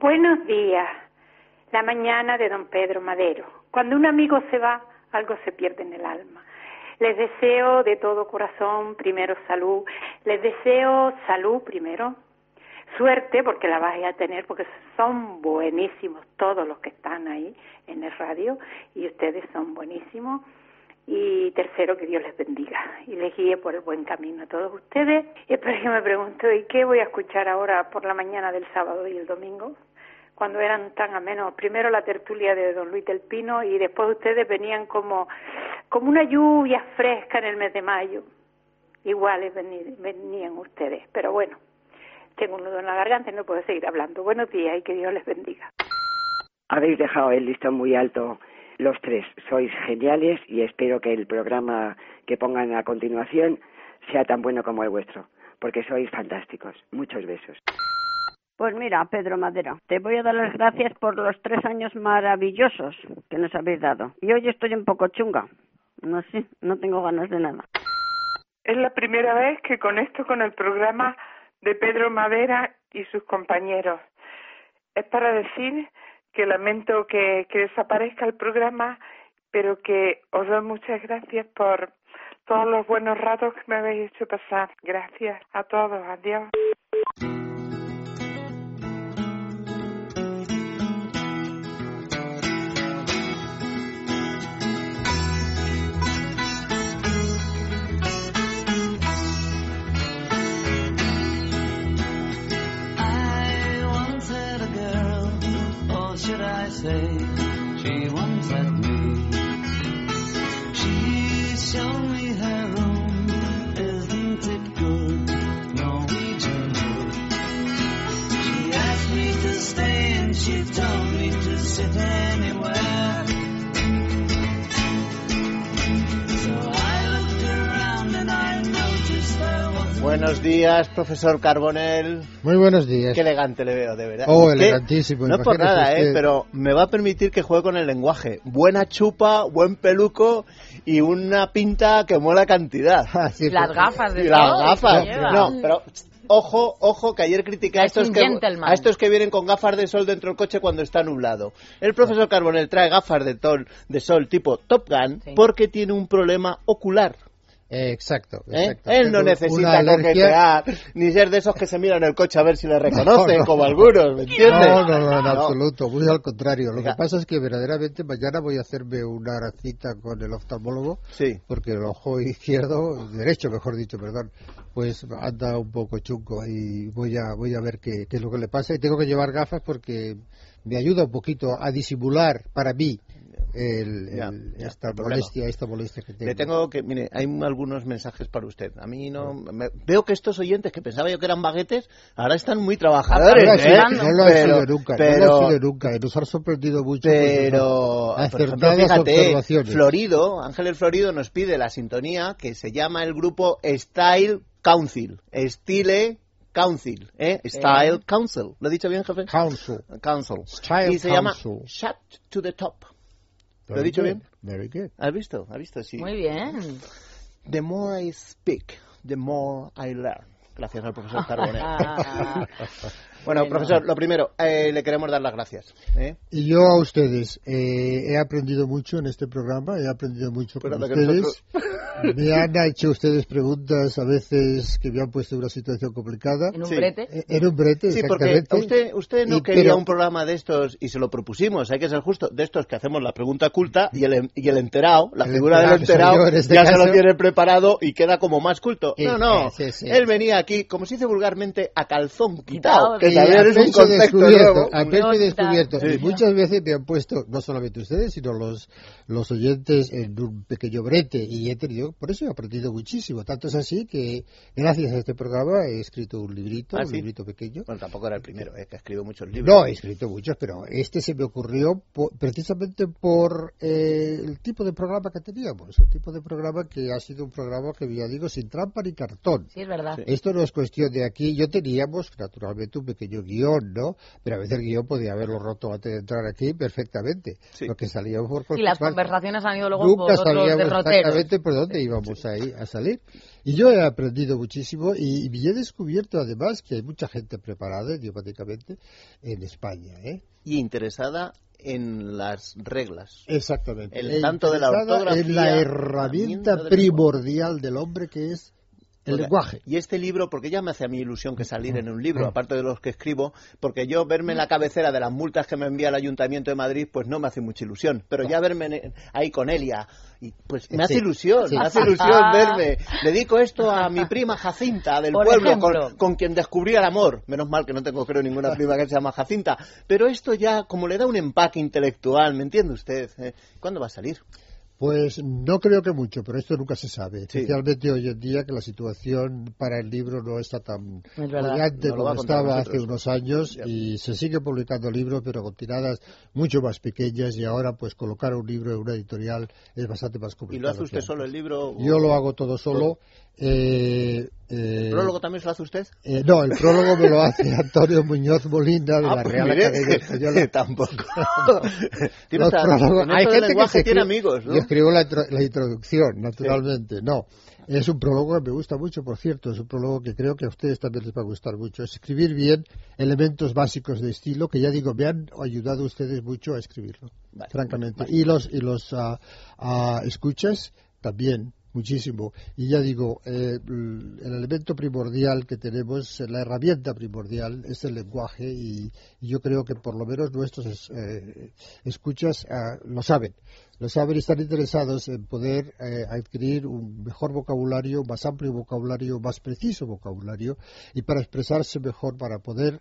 Buenos días. La mañana de don Pedro Madero. Cuando un amigo se va, algo se pierde en el alma. Les deseo de todo corazón primero salud. Les deseo salud primero. Suerte porque la vais a tener porque son buenísimos todos los que están ahí en el radio y ustedes son buenísimos. Y tercero, que Dios les bendiga y les guíe por el buen camino a todos ustedes. Y espero que me pregunto, ¿y qué voy a escuchar ahora por la mañana del sábado y el domingo? Cuando eran tan amenos. Primero la tertulia de don Luis del Pino y después ustedes venían como, como una lluvia fresca en el mes de mayo. Iguales venían ustedes, pero bueno, tengo un nudo en la garganta y no puedo seguir hablando. Buenos días y que Dios les bendiga. Habéis dejado el listón muy alto los tres. Sois geniales y espero que el programa que pongan a continuación sea tan bueno como el vuestro, porque sois fantásticos. Muchos besos. Pues mira, Pedro Madera, te voy a dar las gracias por los tres años maravillosos que nos habéis dado. Y hoy estoy un poco chunga. No sé, no tengo ganas de nada. Es la primera vez que conecto con el programa de Pedro Madera y sus compañeros. Es para decir que lamento que, que desaparezca el programa, pero que os doy muchas gracias por todos los buenos ratos que me habéis hecho pasar. Gracias a todos. Adiós. Buenos días, profesor Carbonel. Muy buenos días. Qué elegante le veo, de verdad. Oh, elegantísimo. No es por nada, ¿eh? Pero me va a permitir que juegue con el lenguaje. Buena chupa, buen peluco y una pinta que mola cantidad. Ah, las gafas de y las gafas. No, pero ojo, ojo, que ayer critiqué a estos, que, a estos que vienen con gafas de sol dentro del coche cuando está nublado. El profesor Carbonel trae gafas de, de sol tipo Top Gun porque tiene un problema ocular. Exacto, ¿Eh? exacto. Él no necesita coquetear, ni ser de esos que se miran el coche a ver si le reconocen, como algunos, ¿me entiendes? No, no, no, en absoluto, muy al contrario. Lo que pasa es que verdaderamente mañana voy a hacerme una cita con el oftalmólogo, sí. porque el ojo izquierdo, derecho mejor dicho, perdón, pues anda un poco chunco y voy a, voy a ver qué, qué es lo que le pasa y tengo que llevar gafas porque me ayuda un poquito a disimular para mí el, Ya, el- ya, esta molestia, esta molestia que tengo. Le tengo que, mire, hay algunos mensajes para usted. A mí no, me- veo que estos oyentes que pensaba yo que eran baguetes, ahora están muy No trabajadores, lo ha ¿eh? no lo ha pero, sido nunca, no pero, lo ha sido nunca. y Nos ha sorprendido mucho. pues, pero, esas por ejemplo, acertadas fíjate, observaciones. Florido, Ángel el Florido nos pide la sintonía que se llama el grupo Style Council. Style Council, ¿eh? Style Council. ¿Lo he dicho bien, jefe? Council. Council. Style y se llama. Shut to the Top. ¿Lo he Very dicho good, bien? Very good. ¿Has visto? ¿Has visto? Sí. Muy bien. The more I speak, the more I learn. Gracias al profesor Carbonell. bueno, profesor, lo primero, eh, le queremos dar las gracias. ¿eh? Y yo a ustedes, eh, he aprendido mucho en este programa, he aprendido mucho con Pero ustedes. Me han hecho ustedes preguntas a veces que me han puesto en una situación complicada. En un Sí. brete. Eh, En un brete, Sí, porque exactamente. usted, usted no Y- quería pero- un programa de estos y se lo propusimos, hay que ser justo, de estos que hacemos la pregunta culta y el, y el enterado, la El figura del enterado, este ya se lo tiene preparado y queda como más culto. Sí, no, no, sí, sí. él venía aquí, como se dice vulgarmente, a calzón Quitado, quitado, que Y también a es un concepto descubierto, nuevo. a pecho descubierto. Sí. Y muchas veces me han puesto, no solamente ustedes, sino los, los oyentes en un pequeño brete. Y he tenido, por eso he aprendido muchísimo. Tanto es así que, gracias a este programa, he escrito un librito, Ah, un ¿sí? librito pequeño. Bueno, tampoco era el primero, eh, que ha escrito muchos libros. No, he escrito muchos, pero este se me ocurrió po- precisamente por eh, el tipo de programa que teníamos. El tipo de programa que ha sido un programa que, ya digo, sin trampa ni cartón. Sí, es verdad. Sí. Esto no es cuestión de aquí. Yo teníamos, naturalmente, un pequeño pequeño guion, ¿no? Pero a veces el guion podía haberlo roto antes de entrar aquí perfectamente. Lo que salíamos por Y las conversaciones han ido luego nunca por otros exactamente por dónde íbamos ahí a salir. Y yo he aprendido muchísimo y, y he descubierto además que hay mucha gente preparada idiomáticamente en España, ¿eh? Y interesada en las reglas. Exactamente. El tanto de la ortografía. En la herramienta primordial del hombre que es el lenguaje. Y este libro, porque ya me hace a mí ilusión que salir en un libro, aparte de los que escribo, porque yo verme en la cabecera de las multas que me envía el Ayuntamiento de Madrid, pues no me hace mucha ilusión. Pero ya verme ahí con Elia, y pues me hace ilusión, me hace ilusión verme. Dedico esto a mi prima Jacinta del pueblo, con, quien descubrí el amor. Menos mal que no tengo, creo, ninguna prima que se llama Jacinta. Pero esto ya, como le da un empaque intelectual, ¿me entiende usted? ¿Eh? ¿Cuándo va a salir? Pues no creo que mucho, pero esto nunca se sabe. Especialmente hoy en día que la situación para el libro no está tan brillante como estaba hace unos años y se sigue publicando libros, pero con tiradas mucho más pequeñas y ahora pues colocar un libro en una editorial es bastante más complicado. ¿Y lo hace usted solo el libro? Yo lo hago todo solo. Eh, eh, ¿El prólogo también se lo hace usted? Eh, no, el prólogo me lo hace Antonio Muñoz Molina de ah, la pues Real Academia Española. Tampoco. Hay gente que tiene amigos, ¿no? Yo escribo la, introducción, naturalmente. No, es un prólogo que me gusta mucho, por cierto. Es un prólogo que creo que a ustedes también les va a gustar mucho. Escribir bien elementos básicos de estilo que ya digo, me han ayudado ustedes mucho a escribirlo, francamente. Y los, y los uh, escuchas también muchísimo. Y ya digo, eh, el elemento primordial que tenemos, la herramienta primordial es el lenguaje y, yo creo que por lo menos nuestros eh, escuchas ah, lo saben. Lo saben y están interesados en poder eh, adquirir un mejor vocabulario, más amplio vocabulario, más preciso vocabulario y para expresarse mejor, para poder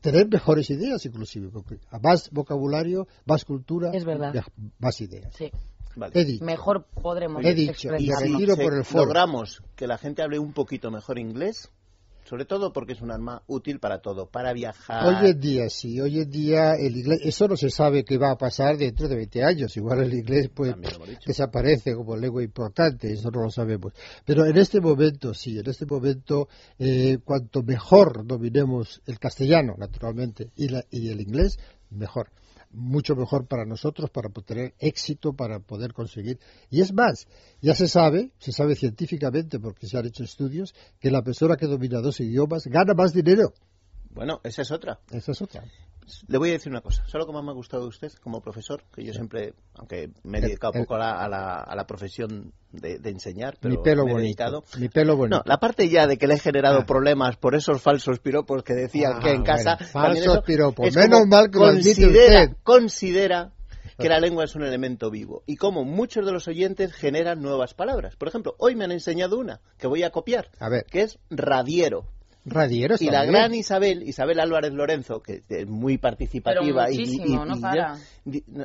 tener mejores ideas inclusive, porque a más vocabulario, más cultura, más ideas. Mejor podremos He dicho, y si por el logramos que la gente hable un poquito mejor inglés, sobre todo porque es un arma útil para todo, para viajar. Hoy en día sí, hoy en día el inglés, eso no se sabe qué va a pasar dentro de 20 años, igual el inglés pues desaparece como lengua importante, eso no lo sabemos. Pero en este momento sí, en este momento eh, cuanto mejor dominemos el castellano, naturalmente, y, y el inglés, mejor mucho mejor para nosotros para tener éxito, para poder conseguir. Y es más, ya se sabe, se sabe científicamente porque se han hecho estudios, que la persona que domina dos idiomas gana más dinero. Bueno, esa es otra. Esa es otra. Le voy a decir una cosa. Solo como me ha gustado de usted como profesor, que yo siempre, aunque me he dedicado un poco a la, a, la, profesión de, enseñar, pero mi pelo me he dedicado. Mi pelo bonito. No, la parte ya de que le he generado ah. problemas por esos falsos piropos que decían que en ah, casa. falsos piropos. Menos mal que considera, lo Considera que la lengua es un elemento vivo y como muchos de los oyentes generan nuevas palabras. Por ejemplo, hoy me han enseñado una que voy a copiar, a ver. que es radiero y la gran Isabel, Isabel Álvarez Lorenzo, que es muy participativa y,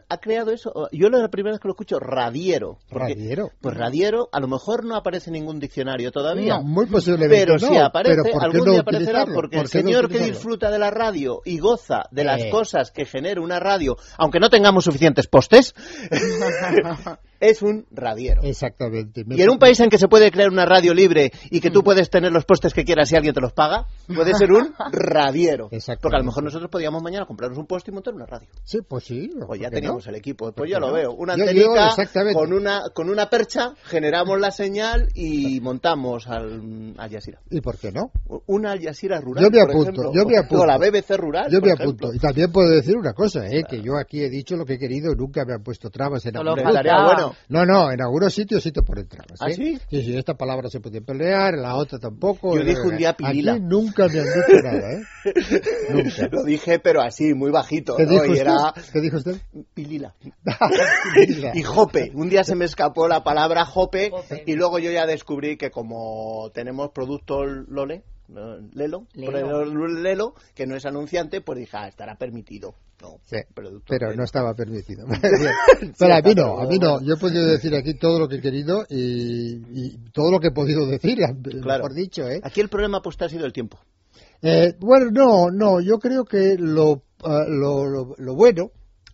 ha creado eso. Yo la primera vez que lo escucho, radiero. ¿Radiero? Pues radiero, a lo mejor no aparece en ningún diccionario todavía. muy posiblemente Pero si aparece, algún día aparecerá, porque el señor que disfruta de la radio y goza de las eh. cosas que genera una radio, aunque no tengamos suficientes postes, es un radiero. Exactamente. y en un país en que se puede crear una radio libre y que tú mm. puedes tener los postes que quieras y alguien te los paga, puede ser un radiero. Porque a lo mejor nosotros podíamos mañana comprarnos un poste y montar una radio. Sí, pues sí. Pues ya teníamos el equipo. Pues ya lo veo. Una antenica con una con una percha, generamos la señal y montamos al Al Jazeera. ¿Y por qué no? Una Al Jazeera rural. Yo me apunto. Yo me apunto. O la BBC rural. Yo me apunto. Y también puedo decir una cosa, ¿eh? que yo aquí he dicho lo que he querido, nunca me han puesto trabas en algunos bueno. No, no, en algunos sitios sí te ponen trabas. ¿Ah, sí? Sí, sí, esta palabra se puede pelear, la otra tampoco. Yo dije un día pilila. Aquí nunca me han dicho nada, ¿eh? nunca. Lo dije, pero así, muy bajito. ¿Qué, dijo, usted? ¿Qué dijo usted? Pilila. y jope. Un día se me escapó la palabra jope, y luego yo ya descubrí que como tenemos productos Lole, Lelo, Lelo. que no es anunciante, pues dije, ah, estará permitido. No, pero no estaba permitido. pero a mí no, a mí no. Yo he podido decir aquí todo lo que he querido y, todo lo que he podido decir, mejor dicho. ¿eh? Aquí el problema pues ha sido el tiempo. Eh, bueno, no, no, yo creo que lo, ah, lo, lo, bueno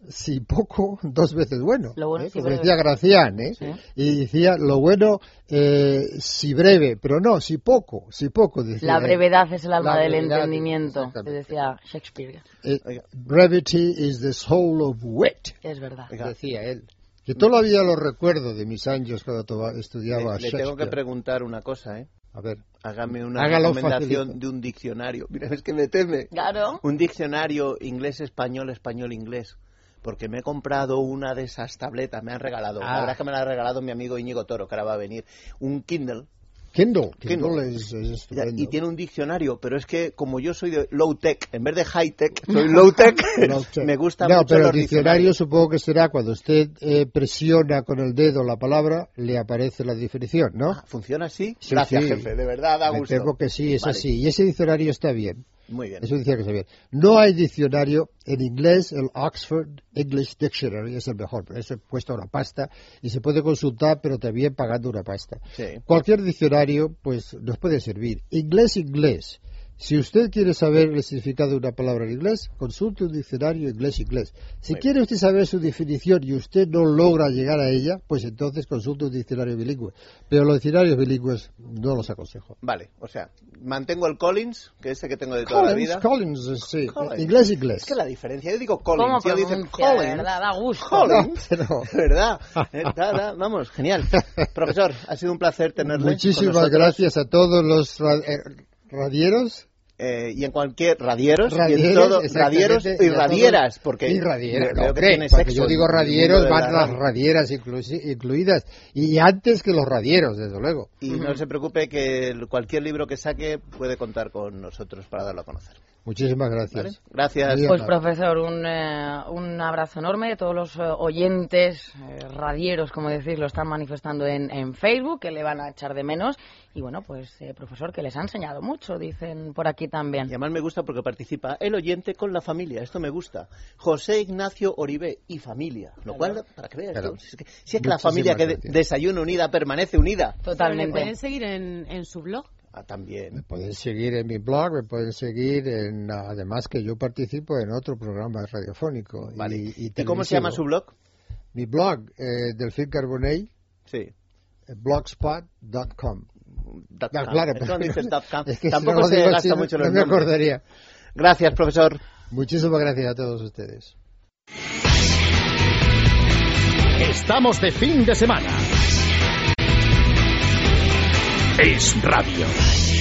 si poco, dos veces bueno. Lo bueno ¿eh? Como decía Gracián, ¿eh? Y decía, lo bueno, eh, si breve, pero no, si poco, si poco. Decía, la brevedad es el alma del entendimiento, que decía Shakespeare. Eh, brevity is the soul of wit. Es verdad. Decía él. Que todavía lo recuerdo de mis años cuando estudiaba le, le tengo que preguntar una cosa, ¿eh? A ver. Hágame una recomendación de un diccionario. Mira, es que me teme. Claro. Un diccionario inglés-español, español-inglés porque me he comprado una de esas tabletas, me han regalado, la ah. verdad es que me la ha regalado mi amigo Íñigo Toro, que ahora va a venir, un Kindle. Kindle, Kindle, Es, y tiene un diccionario, pero es que como yo soy de low tech, en vez de high tech, soy low tech, me gusta no, pero el diccionario supongo que será cuando usted eh, presiona con el dedo la palabra, le aparece la definición, ¿no? Ah, ¿Funciona así? Gracias, jefe, de verdad, da gusto. Me que sí, es así. Y ese diccionario está bien. Muy bien. Eso decía que está bien. No hay diccionario en inglés, el Oxford English Dictionary es el mejor, pero ese cuesta una pasta y se puede consultar, pero también pagando una pasta. Cualquier diccionario, pues, nos puede servir. Inglés, inglés. Si usted quiere saber el significado de una palabra en inglés, consulte un diccionario inglés-inglés. Si quiere usted saber su definición y usted no logra llegar a ella, pues entonces consulte un diccionario bilingüe. Pero los diccionarios bilingües no los aconsejo. Vale, o sea, mantengo el Collins, que es ese que tengo de toda la vida. Collins, sí. Inglés-inglés. Es que la diferencia, yo digo Collins, yo dice Collins. ¿verdad? Da gusto. Collins, pero... ¿verdad? Eh, vamos, genial. Profesor, ha sido un placer tenerle Muchísimas gracias a todos los eh, radieros eh, y en cualquier radieros, y en todo, radieros y radieras, porque y radieras, no, porque yo digo radieros van las radieras incluidas y antes que los radieros, desde luego. Y no se preocupe que cualquier libro que saque puede contar con nosotros para darlo a conocer. Muchísimas gracias. Gracias. Pues profesor, un, eh, un abrazo enorme. Todos los eh, oyentes, radieros, como decís, lo están manifestando en, en, Facebook, que le van a echar de menos. Y bueno, pues profesor, que les ha enseñado mucho, dicen por aquí también. Y además me gusta porque participa el oyente con la familia. Esto me gusta. José Ignacio Oribe y familia. Lo cual, para que veas, si es que, la familia que desayuna unida permanece unida. Totalmente. pueden seguir en, en su blog? Ah, también. Me pueden seguir en mi blog, me pueden seguir en. Además que yo participo en otro programa radiofónico. Vale. Y, cómo se llama su blog? Mi blog, eh, Delfín Carbonell. Sí. Blogspot.com. claro, es que tampoco se gasta mucho los No me acordaría. Gracias, profesor. Muchísimas gracias a todos ustedes. Estamos de fin de semana. Es radio.